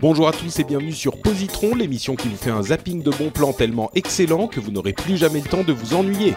Bonjour à tous et bienvenue sur Positron, l'émission qui vous fait un zapping de bons plans tellement excellent que vous n'aurez plus jamais le temps de vous ennuyer.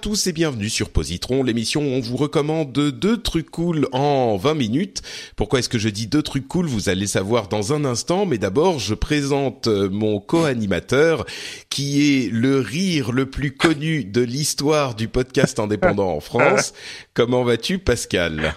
Tous et bienvenue sur Positron, l'émission où on vous recommande deux trucs cool en 20 minutes. Pourquoi est-ce que je dis deux trucs cool Vous allez savoir dans un instant, mais d'abord je présente euh, mon co-animateur qui est le rire le plus connu de l'histoire du podcast indépendant en France. Comment vas-tu Pascal?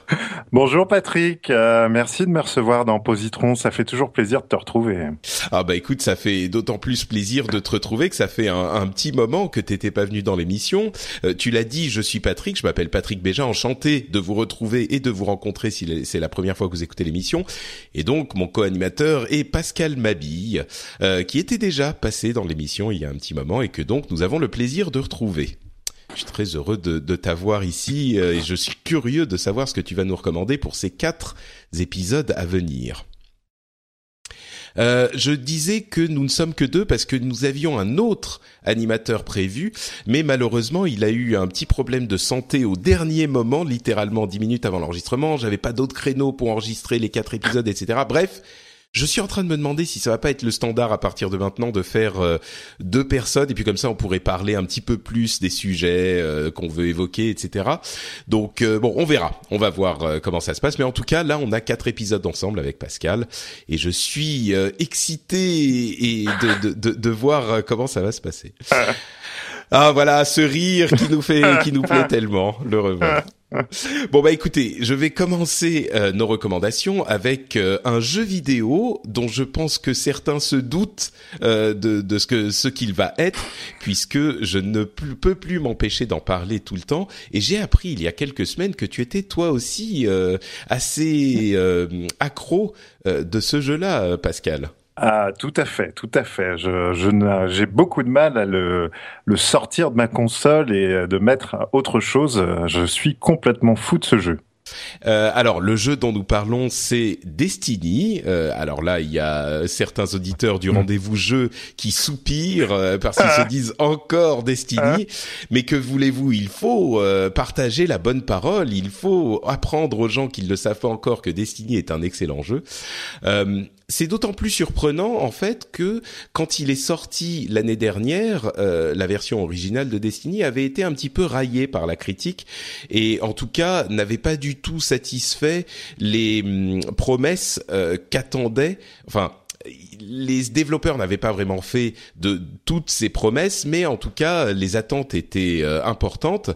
Bonjour Patrick, euh, merci de me recevoir dans Positron, ça fait toujours plaisir de te retrouver. Ah bah écoute, ça fait d'autant plus plaisir de te retrouver que ça fait un, un petit moment que t'étais pas venu dans l'émission. Euh, tu l'as dit, je suis Patrick, je m'appelle Patrick Béja, enchanté de vous retrouver et de vous rencontrer si c'est la première fois que vous écoutez l'émission. Et donc, mon co-animateur est Pascal Mabille, euh, qui était déjà passé dans l'émission il y a un petit moment et que donc nous avons le plaisir de retrouver. Je suis très heureux de, t'avoir ici euh, et je suis curieux de savoir ce que tu vas nous recommander pour ces quatre épisodes à venir. Euh, je disais que nous ne sommes que deux parce que nous avions un autre animateur prévu, mais malheureusement, il a eu un petit problème de santé au dernier moment, littéralement dix minutes avant l'enregistrement. J'avais pas d'autres créneaux pour enregistrer les quatre épisodes, etc. Bref, je suis en train de me demander si ça va pas être le standard à partir de maintenant de faire euh, deux personnes et puis comme ça on pourrait parler un petit peu plus des sujets euh, qu'on veut évoquer, etc. Donc euh, bon, on verra, on va voir comment ça se passe. Mais en tout cas, là, on a quatre épisodes ensemble avec Pascal et je suis excité et de, de, de, de, voir comment ça va se passer. Ah voilà, ce rire qui nous fait, qui nous plaît tellement, le revoir. Bon bah écoutez, je vais commencer euh, nos recommandations avec euh, un jeu vidéo dont je pense que certains se doutent euh, de, ce qu'il va être, puisque je ne peux plus m'empêcher d'en parler tout le temps. Et j'ai appris il y a quelques semaines que tu étais toi aussi assez accro de ce jeu-là, Pascal. Ah, tout à fait, tout à fait. Je, je j'ai beaucoup de mal à le, le sortir de ma console et de mettre autre chose. Je suis complètement fou de ce jeu. Euh, alors le jeu dont nous parlons c'est Destiny. Euh, alors là il y a certains auditeurs du mm. rendez-vous jeu qui soupirent euh, parce qu'ils se ah. disent encore Destiny. Ah. Mais que voulez-vous? Il faut euh, partager la bonne parole. Il faut apprendre aux gens qui ne le savent pas encore que Destiny est un excellent jeu. C'est d'autant plus surprenant en fait que quand il est sorti l'année dernière, euh, la version originale de Destiny avait été un petit peu raillée par la critique et en tout cas n'avait pas du tout satisfait les hum, promesses euh, qu'attendaient, enfin les développeurs n'avaient pas vraiment fait de toutes ces promesses, mais en tout cas, les attentes étaient euh, importantes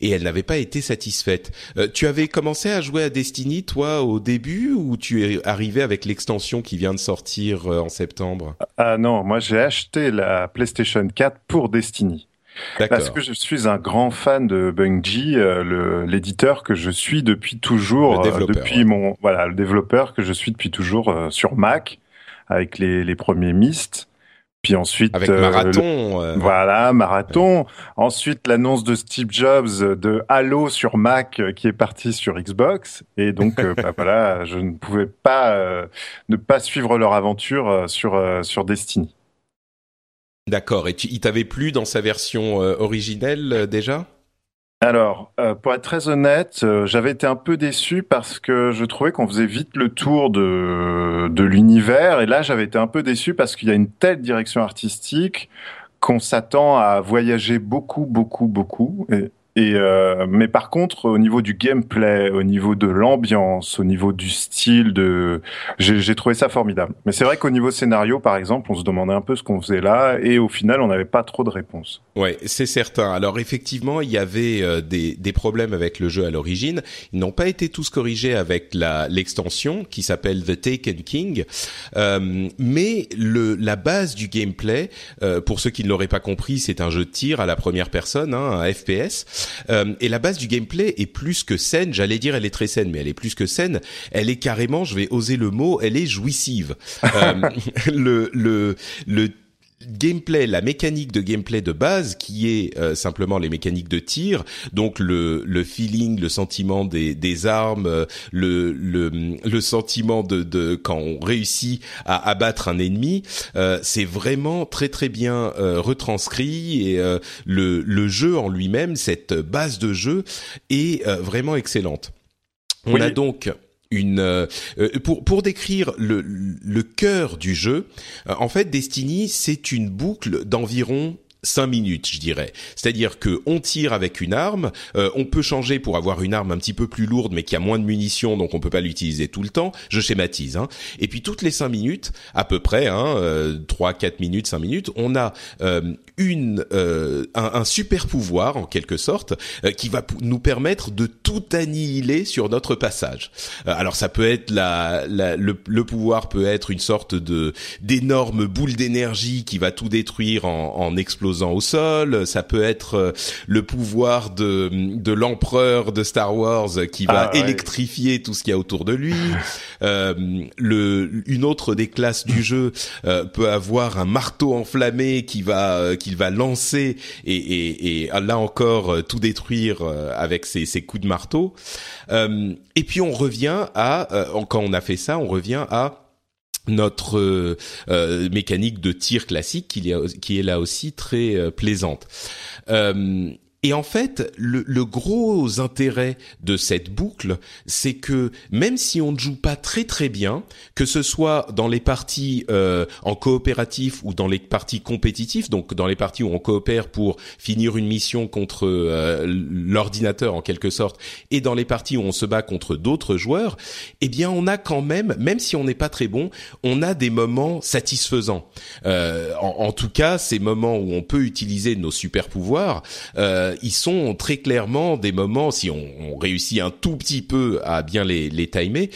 et elles n'avaient pas été satisfaites. Euh, tu avais commencé à jouer à Destiny, toi, au début, ou tu es arrivé avec l'extension qui vient de sortir euh, en septembre? Ah non, moi j'ai acheté la PlayStation 4 pour Destiny. Parce que je suis un grand fan de Bungie, l'éditeur que je suis depuis toujours, depuis mon voilà le développeur que je suis depuis toujours sur Mac avec les, les premiers Myst. Puis ensuite, avec Marathon, euh, voilà Marathon. Ensuite, l'annonce de Steve Jobs de Halo sur Mac euh, qui est parti sur Xbox. Et donc, euh, bah, voilà, je ne pouvais pas ne pas suivre leur aventure sur sur Destiny. D'accord. Et tu, il t'avait plu dans sa version originelle déjà? Alors, euh, pour être très honnête, euh, j'avais été un peu déçu parce que je trouvais qu'on faisait vite le tour de, de l'univers. Et là, j'avais été un peu déçu parce qu'il y a une telle direction artistique qu'on s'attend à voyager beaucoup, beaucoup, beaucoup. Et euh, mais par contre, au niveau du gameplay, au niveau de l'ambiance, au niveau du style, de, j'ai trouvé ça formidable. Mais c'est vrai qu'au niveau scénario, par exemple, on se demandait un peu ce qu'on faisait là, et au final, on n'avait pas trop de réponses. Ouais, c'est certain. Alors effectivement, il y avait euh, des, des problèmes avec le jeu à l'origine. Ils n'ont pas été tous corrigés avec l'extension qui s'appelle The Taken King. Euh, mais le la base du gameplay, euh, pour ceux qui ne l'auraient pas compris, c'est un jeu de tir à la première personne, hein, un FPS. Euh, et la base du gameplay est plus que saine. J'allais dire elle est très saine, mais elle est plus que saine. Elle est carrément, je vais oser le mot, elle est jouissive. Euh, gameplay, la mécanique de gameplay de base qui est euh, simplement les mécaniques de tir, donc le, le feeling, le sentiment des, des armes, euh, le, le, le sentiment de, de quand on réussit à abattre un ennemi, euh, c'est vraiment très très bien retranscrit et le, le jeu en lui-même, cette base de jeu est vraiment excellente. On a donc euh, euh, pour pour décrire le le cœur du jeu. Euh, en fait, Destiny, c'est une boucle d'environ cinq minutes, je dirais. C'est-à-dire que on tire avec une arme, euh, on peut changer pour avoir une arme un petit peu plus lourde, mais qui a moins de munitions, donc on peut pas l'utiliser tout le temps. Je schématise. Hein. Et puis toutes les cinq minutes, à peu près, hein, euh, trois, quatre minutes, cinq minutes, on a euh, une un, super pouvoir en quelque sorte qui va nous permettre de tout annihiler sur notre passage. alors ça peut être la, la le, le, pouvoir peut être une sorte de d'énorme boule d'énergie qui va tout détruire en, en explosant au sol, ça peut être euh, le pouvoir de, de l'empereur de Star Wars qui va ah, électrifier tout ce qu'il y a autour de lui. Euh, le, une autre des classes du jeu euh, peut avoir un marteau enflammé qui va qu'il va lancer et, et, et, là encore tout détruire avec ses, ses coups de marteau. et puis on revient à quand on a fait ça, on revient à notre euh, euh, mécanique de tir classique qui est, là aussi très euh, plaisante. Et en fait, le, le, gros intérêt de cette boucle, c'est que même si on ne joue pas très très bien, que ce soit dans les parties euh, en coopératif ou dans les parties compétitives, donc dans les parties où on coopère pour finir une mission contre euh, l'ordinateur en quelque sorte, et dans les parties où on se bat contre d'autres joueurs, eh bien on a quand même, même si on n'est pas très bon, on a des moments satisfaisants. Euh, en, en, tout cas, ces moments où on peut utiliser nos super pouvoirs. Euh, ils sont très clairement des moments, si on, réussit un tout petit peu à bien les, les timer,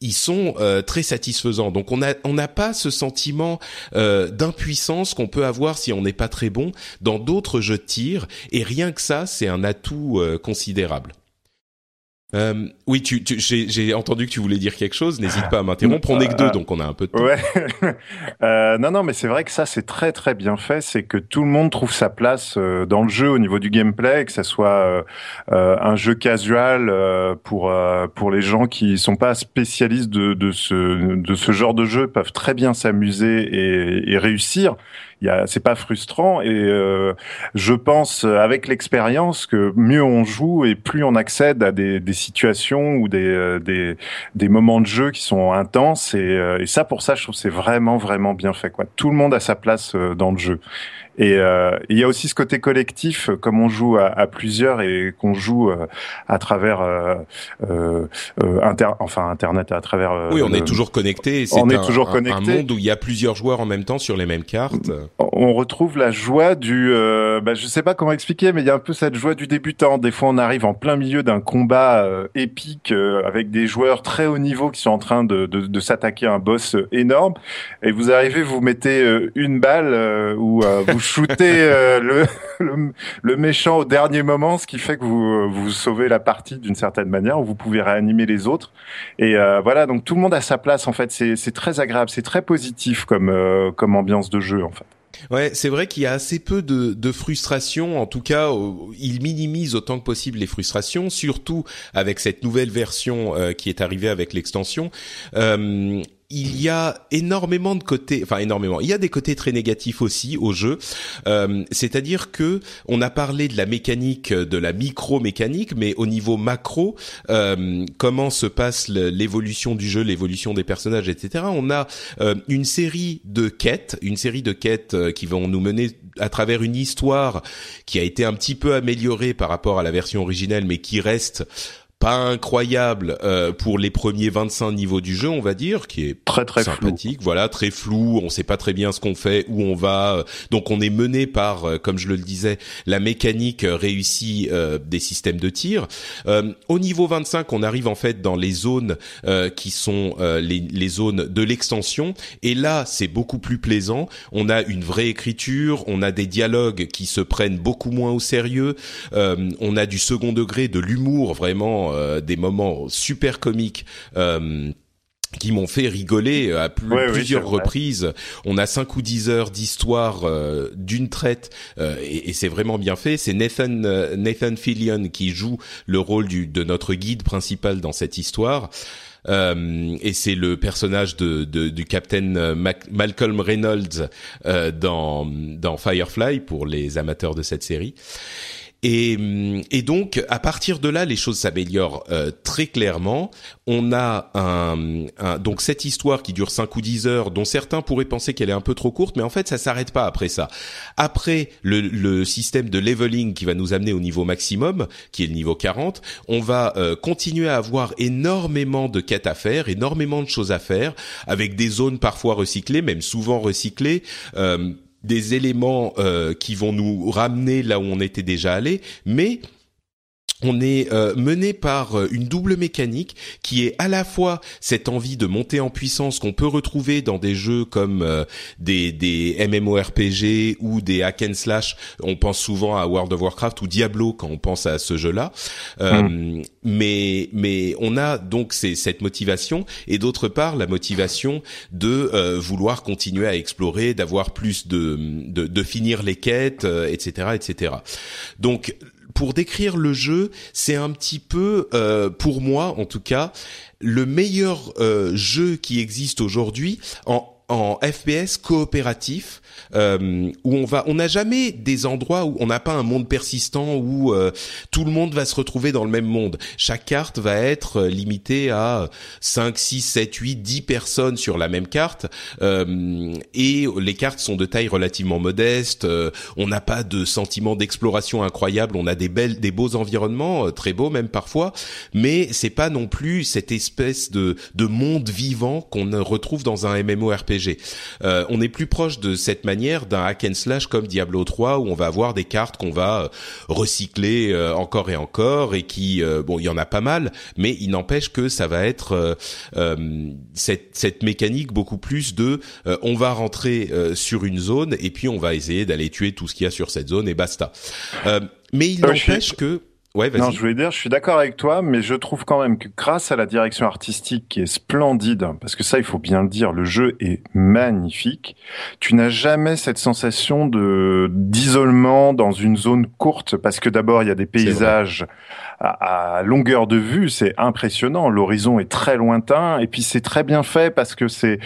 ils sont euh, très satisfaisants. Donc on n'a pas ce sentiment euh, d'impuissance qu'on peut avoir si on n'est pas très bon dans d'autres jeux de tir. Et rien que ça, c'est un atout euh, considérable. Euh, oui, tu, tu j'ai entendu que tu voulais dire quelque chose. N'hésite pas à m'interrompre. On est que deux, donc on a un peu de temps. Ouais. euh, non, non, mais c'est vrai que ça, c'est très, très bien fait. C'est que tout le monde trouve sa place euh, dans le jeu au niveau du gameplay, que ça soit euh, euh un jeu casual pour pour les gens qui sont pas spécialistes de, de ce de ce genre de jeu, peuvent très bien s'amuser et, et réussir c'est pas frustrant et euh, je pense avec l'expérience que mieux on joue et plus on accède à des, des situations ou des, euh, des, des moments de jeu qui sont intenses et, euh, et ça pour ça je trouve c'est vraiment vraiment bien fait quoi. Tout le monde a sa place dans le jeu. Et euh, il y a aussi ce côté collectif, comme on joue à, à plusieurs et qu'on joue euh, à travers euh, euh, inter, enfin Internet, à travers. oui, on est toujours connecté. On est un, toujours connecté. Un monde où il y a plusieurs joueurs en même temps sur les mêmes cartes. On retrouve la joie du. bah, je sais pas comment expliquer, mais il y a un peu cette joie du débutant. Des fois, on arrive en plein milieu d'un combat épique avec des joueurs très haut niveau qui sont en train de, de, de s'attaquer à un boss énorme, et vous arrivez, vous mettez une balle ou vous shooter euh, le, le, méchant au dernier moment, ce qui fait que vous, euh, vous sauvez la partie d'une certaine manière, où vous pouvez réanimer les autres. Et euh, voilà, donc tout le monde a sa place en fait. C'est très agréable, c'est très positif comme, comme ambiance de jeu en fait. Ouais, c'est vrai qu'il y a assez peu de, de frustration. En tout cas, il minimise autant que possible les frustrations, surtout avec cette nouvelle version qui est arrivée avec l'extension. Euh, il y a énormément de côtés, enfin énormément. Il y a des côtés très négatifs aussi au jeu. Euh, C'est-à-dire que on a parlé de la mécanique, de la micro-mécanique, mais au niveau macro, euh, comment se passe l'évolution du jeu, l'évolution des personnages, etc. On a euh, une série de quêtes, une série de quêtes qui vont nous mener à travers une histoire qui a été un petit peu améliorée par rapport à la version originelle, mais qui reste pas incroyable euh, pour les premiers 25 niveaux du jeu, on va dire, qui est très très sympathique, voilà, très flou, on sait pas très bien ce qu'on fait, où on va. Donc on est mené par, euh, comme je le disais, la mécanique réussie euh, des systèmes de tir. au niveau 25, on arrive en fait dans les zones qui sont les, les zones de l'extension, et là c'est beaucoup plus plaisant. On a une vraie écriture, on a des dialogues qui se prennent beaucoup moins au sérieux, on a du second degré, de l'humour vraiment euh, des moments super comiques. Euh, qui m'ont fait rigoler à plusieurs reprises. On a cinq ou dix heures d'histoire euh, d'une traite et, c'est vraiment bien fait. C'est Nathan Nathan Fillion qui joue le rôle du, de notre guide principal dans cette histoire. et c'est le personnage de, du capitaine Malcolm Reynolds dans, dans Firefly pour les amateurs de cette série. Et, et, donc, à partir de là, les choses s'améliorent euh, très clairement. On a un, un, donc cette histoire qui dure 5 ou 10 heures, dont certains pourraient penser qu'elle est un peu trop courte, mais en fait, ça s'arrête pas après ça. Après le, le, système de leveling qui va nous amener au niveau maximum, qui est le niveau 40, on va euh, continuer à avoir énormément de quêtes à faire, énormément de choses à faire, avec des zones parfois recyclées, même souvent recyclées. Euh, des éléments euh, qui vont nous ramener là où on était déjà allé, mais on est euh, mené par euh, une double mécanique qui est à la fois cette envie de monter en puissance qu'on peut retrouver dans des jeux comme euh, des, des MMORPG ou des hack and slash. On pense souvent à World of Warcraft ou Diablo quand on pense à ce jeu-là. Mm. Mais mais on a donc cette motivation et d'autre part la motivation de vouloir continuer à explorer, d'avoir plus de, de, de finir les quêtes, etc., etc. Donc pour décrire le jeu, c'est un petit peu, euh, pour moi en tout cas, le meilleur euh, jeu qui existe aujourd'hui en en FPS coopératif euh, où on va, on n'a jamais des endroits où on n'a pas un monde persistant où euh, tout le monde va se retrouver dans le même monde. Chaque carte va être euh, limitée à 5, 6, 7, 8, 10 personnes sur la même carte euh, et les cartes sont de taille relativement modeste. Euh, on n'a pas de sentiment d'exploration incroyable. On a des belles, des beaux environnements, très beaux même parfois, mais c'est pas non plus cette espèce de de monde vivant qu'on retrouve dans un MMORPG. On est plus proche de cette manière d'un hack and slash comme Diablo 3 où on va avoir des cartes qu'on va euh, recycler euh, encore et encore et qui euh, bon il y en a pas mal mais il n'empêche que ça va être cette, cette mécanique beaucoup plus de on va rentrer sur une zone et puis on va essayer d'aller tuer tout ce qu'il y a sur cette zone et basta. mais il n'empêche que Ouais, non, je voulais dire, je suis d'accord avec toi, mais je trouve quand même que grâce à la direction artistique qui est splendide, parce que ça, il faut bien le dire, le jeu est magnifique. Tu n'as jamais cette sensation de d'isolement dans une zone courte, parce que d'abord il y a des paysages à, à, longueur de vue, c'est impressionnant. L'horizon est très lointain, et puis c'est très bien fait parce que c'est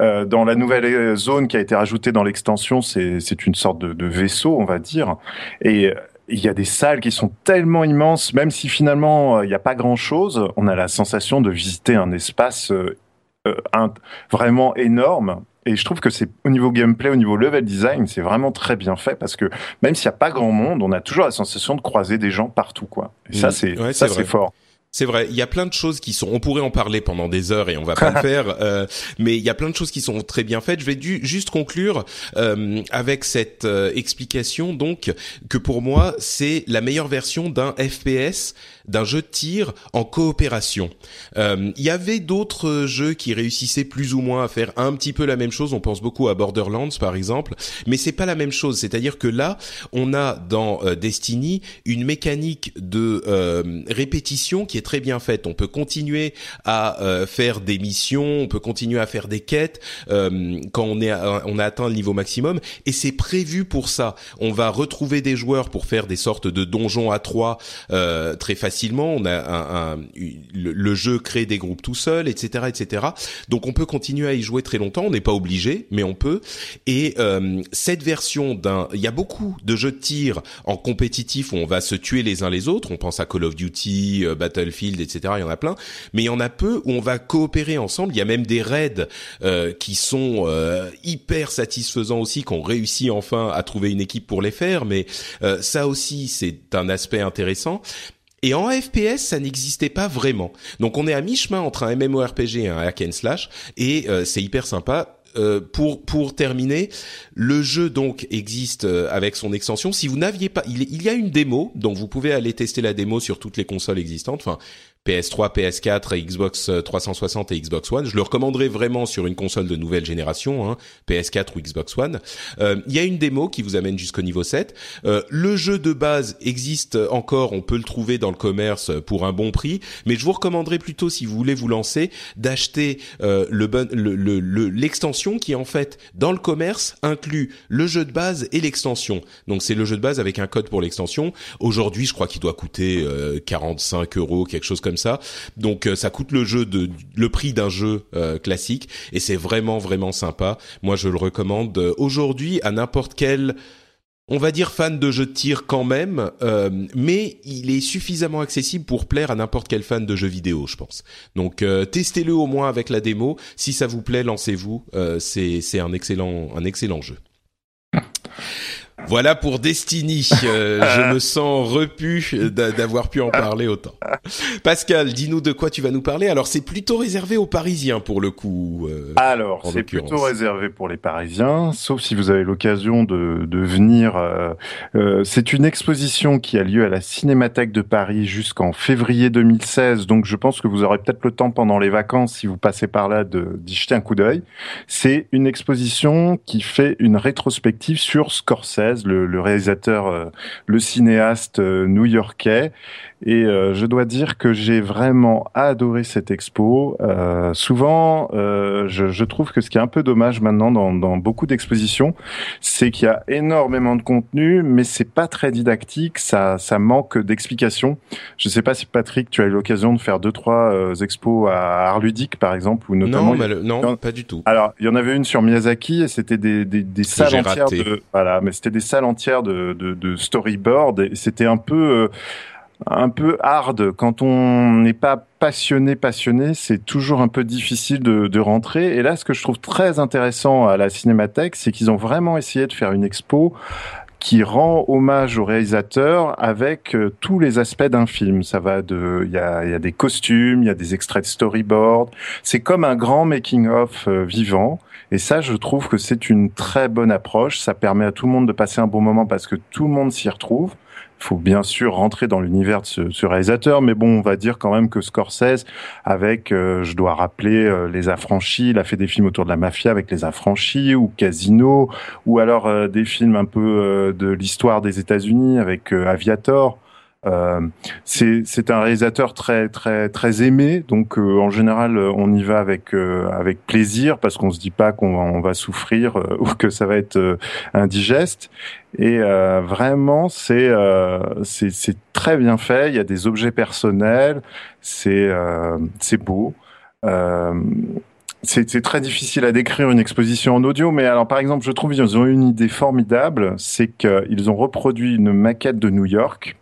euh, dans la nouvelle zone qui a été rajoutée dans l'extension, c'est c'est une sorte de, de vaisseau, on va dire, et il y a des salles qui sont tellement immenses, même si finalement euh, il n'y a pas grand-chose, on a la sensation de visiter un espace euh, euh, vraiment énorme. Et je trouve que c'est au niveau gameplay, au niveau level design, c'est vraiment très bien fait parce que même s'il n'y a pas grand monde, on a toujours la sensation de croiser des gens partout, quoi. Et ça, mm. c'est ça, c'est fort. C'est vrai, il y a plein de choses qui sont. On pourrait en parler pendant des heures et on va pas le faire, euh, mais il y a plein de choses qui sont très bien faites. Je vais du, juste conclure euh, avec cette euh, explication donc que pour moi c'est la meilleure version d'un FPS, d'un jeu de tir en coopération. Il y avait d'autres jeux qui réussissaient plus ou moins à faire un petit peu la même chose. On pense beaucoup à Borderlands par exemple, mais c'est pas la même chose. C'est-à-dire que là, on a dans Destiny une mécanique de répétition qui est très bien faite. On peut continuer à euh, faire des missions, on peut continuer à faire des quêtes euh, quand on est on a atteint le niveau maximum et c'est prévu pour ça. On va retrouver des joueurs pour faire des sortes de donjons à trois euh, très facilement facilement. On a un, le, jeu crée des groupes tout seul, etc., etc. Donc on peut continuer à y jouer très longtemps. On n'est pas obligé, mais on peut. Et cette version d'un, il y a beaucoup de jeux de tir en compétitif où on va se tuer les uns les autres. On pense à Call of Duty, Battlefield, etc. Il y en a plein, mais il y en a peu où on va coopérer ensemble. Il y a même des raids qui sont hyper satisfaisants aussi, qu'on réussit enfin à trouver une équipe pour les faire. Mais ça aussi, c'est un aspect intéressant. Et en FPS, ça n'existait pas vraiment. Donc on est à mi-chemin entre un MMORPG et un hack and slash, et euh, c'est hyper sympa. Euh, pour pour terminer, le jeu donc existe euh, avec son extension. Si vous n'aviez pas, il, il, y a une démo, donc vous pouvez aller tester la démo sur toutes les consoles existantes. Enfin, PS3, PS4, Xbox 360 et Xbox One. Je le recommanderais vraiment sur une console de nouvelle génération, hein, PS4 ou Xbox One. Euh, il y a une démo qui vous amène jusqu'au niveau 7. Euh, le jeu de base existe encore, on peut le trouver dans le commerce pour un bon prix, mais je vous recommanderais plutôt, si vous voulez vous lancer, d'acheter euh, le l'extension qui en fait dans le commerce inclut le jeu de base et l'extension. Donc c'est le jeu de base avec un code pour l'extension. Aujourd'hui, je crois qu'il doit coûter 45 euros, quelque chose comme ça. Donc euh, ça coûte le jeu de le prix d'un jeu euh, classique et c'est vraiment vraiment sympa. Moi je le recommande euh, aujourd'hui à n'importe quel on va dire fan de jeux de tir quand même, mais il est suffisamment accessible pour plaire à n'importe quel fan de jeux vidéo, je pense. Donc testez-le au moins avec la démo. Si ça vous plaît, lancez-vous. c'est c'est un excellent un excellent jeu. Voilà pour Destiny. Euh, je me sens repu d'avoir pu en parler autant. Pascal, dis-nous de quoi tu vas nous parler. Alors c'est plutôt réservé aux Parisiens pour le coup. Euh, Alors c'est plutôt réservé pour les Parisiens, sauf si vous avez l'occasion de, de, venir. Euh, c'est une exposition qui a lieu à la Cinémathèque de Paris jusqu'en février 2016. Donc je pense que vous aurez peut-être le temps pendant les vacances, si vous passez par là, d'y jeter un coup d'œil. C'est une exposition qui fait une rétrospective sur Scorsese le, réalisateur, euh, le cinéaste euh, new-yorkais. Et euh, je dois dire que j'ai vraiment adoré cette expo. souvent, je, trouve que ce qui est un peu dommage maintenant dans, beaucoup d'expositions, c'est qu'il y a énormément de contenu, mais c'est pas très didactique. Ça, ça manque d'explications. Je sais pas si Patrick, tu as eu l'occasion de faire deux trois expos à Art Ludique, par exemple, ou notamment. Non, non, pas du tout. Alors, il y en avait une sur Miyazaki et c'était des, des, des salles entières de voilà, mais c'était des salles entières de, de, storyboard et c'était un peu euh, un peu hard. Quand on n'est pas passionné passionné c'est toujours un peu difficile de, de, rentrer. Et là ce que je trouve très intéressant à la cinémathèque c'est qu'ils ont vraiment essayé de faire une expo qui rend hommage au réalisateur avec euh, tous les aspects d'un film. Ça va de, il y a, y a, des costumes, il y a des extraits de storyboard. C'est comme un grand making of euh, vivant. Et ça, je trouve que c'est une très bonne approche. Ça permet à tout le monde de passer un bon moment parce que tout le monde s'y retrouve. Faut bien sûr rentrer dans l'univers de ce, réalisateur, mais bon, on va dire quand même que Scorsese, avec, euh, je dois rappeler, euh, Les Affranchis, il a fait des films autour de la mafia avec Les Affranchis, ou Casino, ou alors euh, des films un peu de l'histoire des États-Unis avec Aviator. Euh, c'est un réalisateur très très très aimé, donc euh, en général on y va avec euh, avec plaisir parce qu'on se dit pas qu'on va, on va souffrir ou que ça va être indigeste. Et vraiment c'est c'est très bien fait. Il y a des objets personnels, c'est c'est beau. c'est très difficile à décrire une exposition en audio, mais alors par exemple, je trouve qu'ils ont une idée formidable, c'est qu'ils ont reproduit une maquette de New York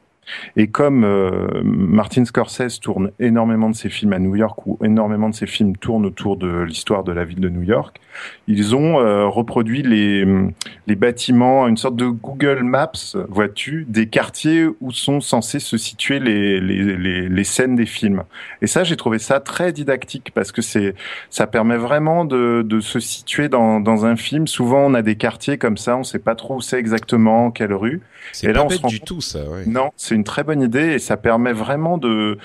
et comme euh, Martin Scorsese tourne énormément de ses films à New York, ou énormément de ses films tournent autour de l'histoire de la ville de New York, ils ont euh, reproduit les, les bâtiments, une sorte de Google Maps, vois-tu, des quartiers où sont censés se situer les, les, les, les scènes des films. Et ça, j'ai trouvé ça très didactique parce que c'est, ça permet vraiment de, de se situer dans, dans un film. Souvent, on a des quartiers comme ça, on sait pas trop où c'est exactement, quelle rue. C'est pas bête du tout, ça. Ouais. Non, c'est une très bonne idée et ça permet vraiment de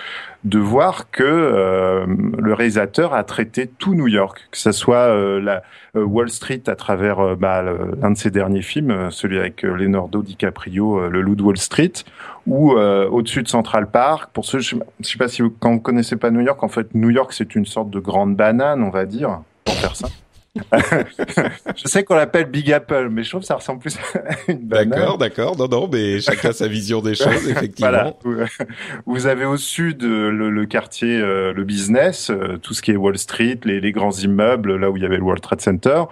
de voir que euh, le réalisateur a traité tout New York, que ce soit euh, la euh, Wall Street à travers bah, l'un de ses derniers films, celui avec Leonardo DiCaprio, Le Loup de Wall Street, ou au-dessus de Central Park. Pour ceux, je, ne sais pas si vous, quand vous connaissez pas New York, en fait, New York c'est une sorte de grande banane, on va dire, pour faire ça. je sais qu'on l'appelle Big Apple, mais je trouve que ça ressemble plus à une banane. D'accord, d'accord. Non, non, mais chacun sa vision des choses, effectivement. Voilà. Vous avez au sud euh, le, quartier, euh, le business, euh, tout ce qui est Wall Street, les, les, grands immeubles, là où il y avait le World Trade Center.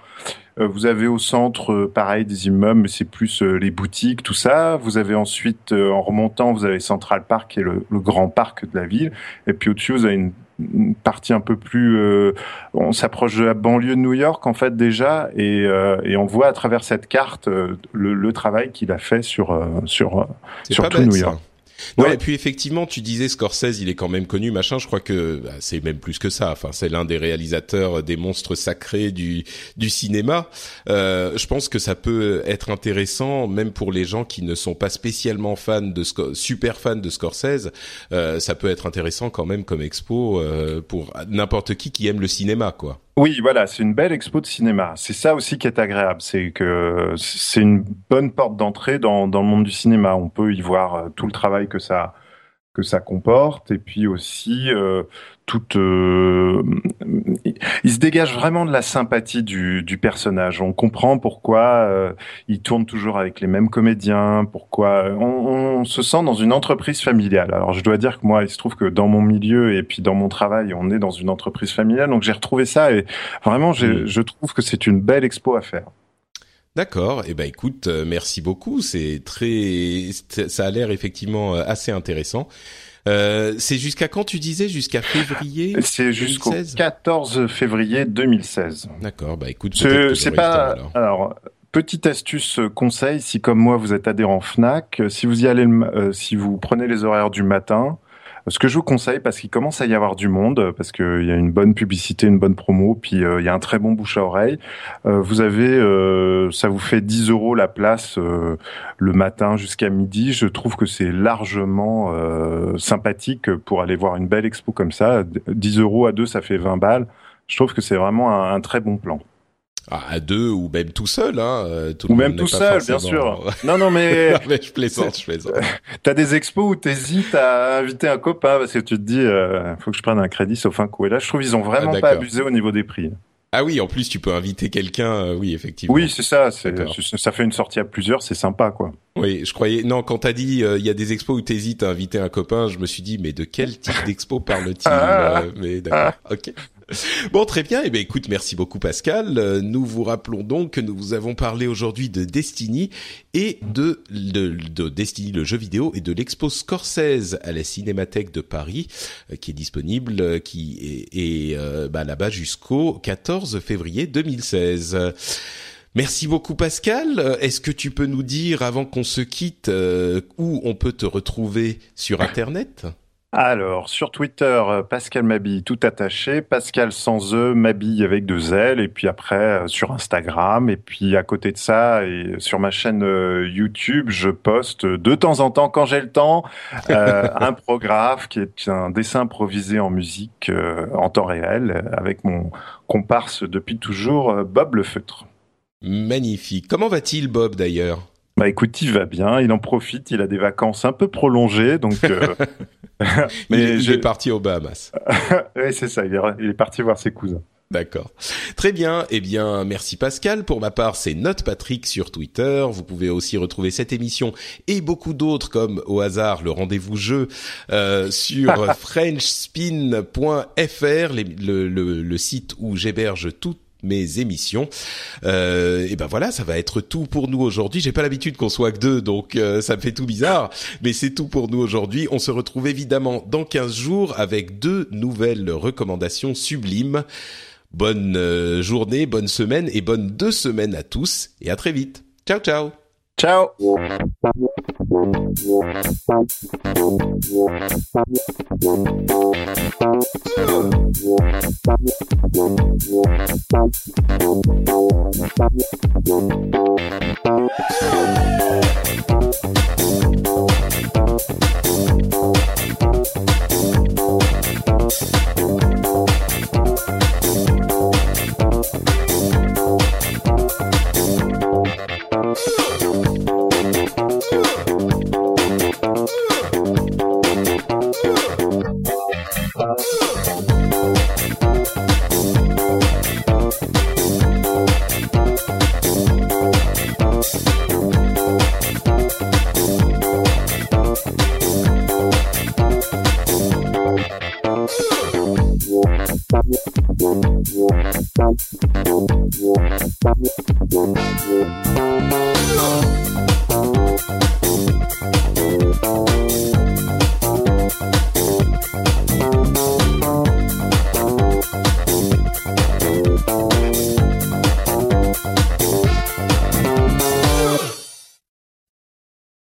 Vous avez au centre, pareil, des immeubles, mais c'est plus les boutiques, tout ça. Vous avez ensuite, en remontant, vous avez Central Park, qui est le, le grand parc de la ville. Et puis au-dessus, vous avez une une partie un peu plus euh, on s'approche de la banlieue de New York en fait déjà et, euh, et on voit à travers cette carte euh, le, le travail qu'il a fait sur sur sur tout New York. Ouais. et puis effectivement, tu disais Scorsese, il est quand même connu, machin. Je crois que bah, c'est même plus que ça. Enfin, c'est l'un des réalisateurs des monstres sacrés du du cinéma. Euh, je pense que ça peut être intéressant, même pour les gens qui ne sont pas spécialement fans de super fans de Scorsese. Euh, ça peut être intéressant quand même comme expo euh, pour n'importe qui qui aime le cinéma, quoi. Oui, voilà, c'est une belle expo de cinéma. C'est ça aussi qui est agréable, c'est que c'est une bonne porte d'entrée dans, dans le monde du cinéma. On peut y voir euh, tout le travail que ça que ça comporte. Et puis aussi euh, toute euh, il se dégage vraiment de la sympathie du, du personnage. On comprend pourquoi euh, il tourne toujours avec les mêmes comédiens pourquoi on, on, se sent dans une entreprise familiale. Alors je dois dire que moi il se trouve que dans mon milieu et puis dans mon travail on est dans une entreprise familiale. Donc j'ai retrouvé ça et vraiment mmh. je trouve que c'est une belle expo à faire D'accord. Eh ben écoute, euh, merci beaucoup. C'est très, ça a l'air effectivement euh, assez intéressant. Euh, c'est jusqu'à quand tu disais? Jusqu'à février C'est jusqu'au 14 février 2016. D'accord. Bah écoute, c'est pas. alors. petite astuce conseil, si comme moi vous êtes adhérent Fnac, si vous y allez, si vous prenez les horaires du matin, ce que je vous conseille, parce qu'il commence à y avoir du monde, parce qu'il y a une bonne publicité, une bonne promo, puis euh, il y a un très bon bouche à oreille. Euh, vous avez, euh, ça vous fait 10 euros la place le matin jusqu'à midi. Je trouve que c'est largement sympathique pour aller voir une belle expo comme ça. 10 euros à deux, ça fait 20 balles. Je trouve que c'est vraiment un très bon plan. Ah, à deux ou même tout seul, hein. Euh, tout ou même tout seul, bien sûr. non, non, mais... mais je plaisante, je plaisante. T'as des expos où t'hésites à inviter un copain parce que tu te dis, euh, faut que je prenne un crédit sauf un coup. Et là, je trouve ils ont vraiment ah, pas abusé au niveau des prix. Ah oui, en plus tu peux inviter quelqu'un, euh, oui effectivement. Oui, c'est ça. Ça fait une sortie à plusieurs, c'est sympa quoi. Oui, je croyais. Non, quand t'as dit euh, il y a des expos où t'hésites à inviter un copain, je me suis dit mais de quel type d'expo parle-t-il ah. Mais d'accord. Ok. Bon, très bien. Eh bien, écoute, merci beaucoup Pascal. Euh, nous vous rappelons donc que nous vous avons parlé aujourd'hui de Destiny et de, de, Destiny, le jeu vidéo, et de l'expo Scorsese à la Cinémathèque de Paris, euh, qui est disponible, euh, qui est, bah, là-bas jusqu'au 14 février 2016. Merci beaucoup Pascal. Est-ce que tu peux nous dire, avant qu'on se quitte, où on peut te retrouver sur Internet? Alors, sur Twitter, euh, Pascal Mabille tout attaché, Pascal sans E, Mabille avec deux L, et puis après euh, sur Instagram, et puis à côté de ça, et sur ma chaîne euh, YouTube, je poste de temps en temps, quand j'ai le temps, un programme qui est un dessin improvisé en musique en temps réel, avec mon comparse depuis toujours, Bob le Feutre. Magnifique. Comment va-t-il Bob d'ailleurs? Bah écoute, il va bien, il en profite, il a des vacances un peu prolongées, donc. Euh... Mais il, est parti aux Bahamas. oui, c'est ça. Il est, il est parti voir ses cousins. D'accord. Très bien. Eh bien, merci Pascal. Pour ma part, c'est Note Patrick sur Twitter. Vous pouvez aussi retrouver cette émission et beaucoup d'autres comme au hasard le rendez-vous jeu euh, sur frenchspin.fr, le, le, le, site où j'héberge toutes mes émissions. Euh, et ben voilà, ça va être tout pour nous aujourd'hui. J'ai pas l'habitude qu'on soit que deux, donc euh, ça me fait tout bizarre, mais c'est tout pour nous aujourd'hui. On se retrouve évidemment dans 15 jours avec deux nouvelles recommandations sublimes. Bonne euh, journée, bonne semaine et bonne deux semaines à tous et à très vite. Ciao ciao. Ciao. Thank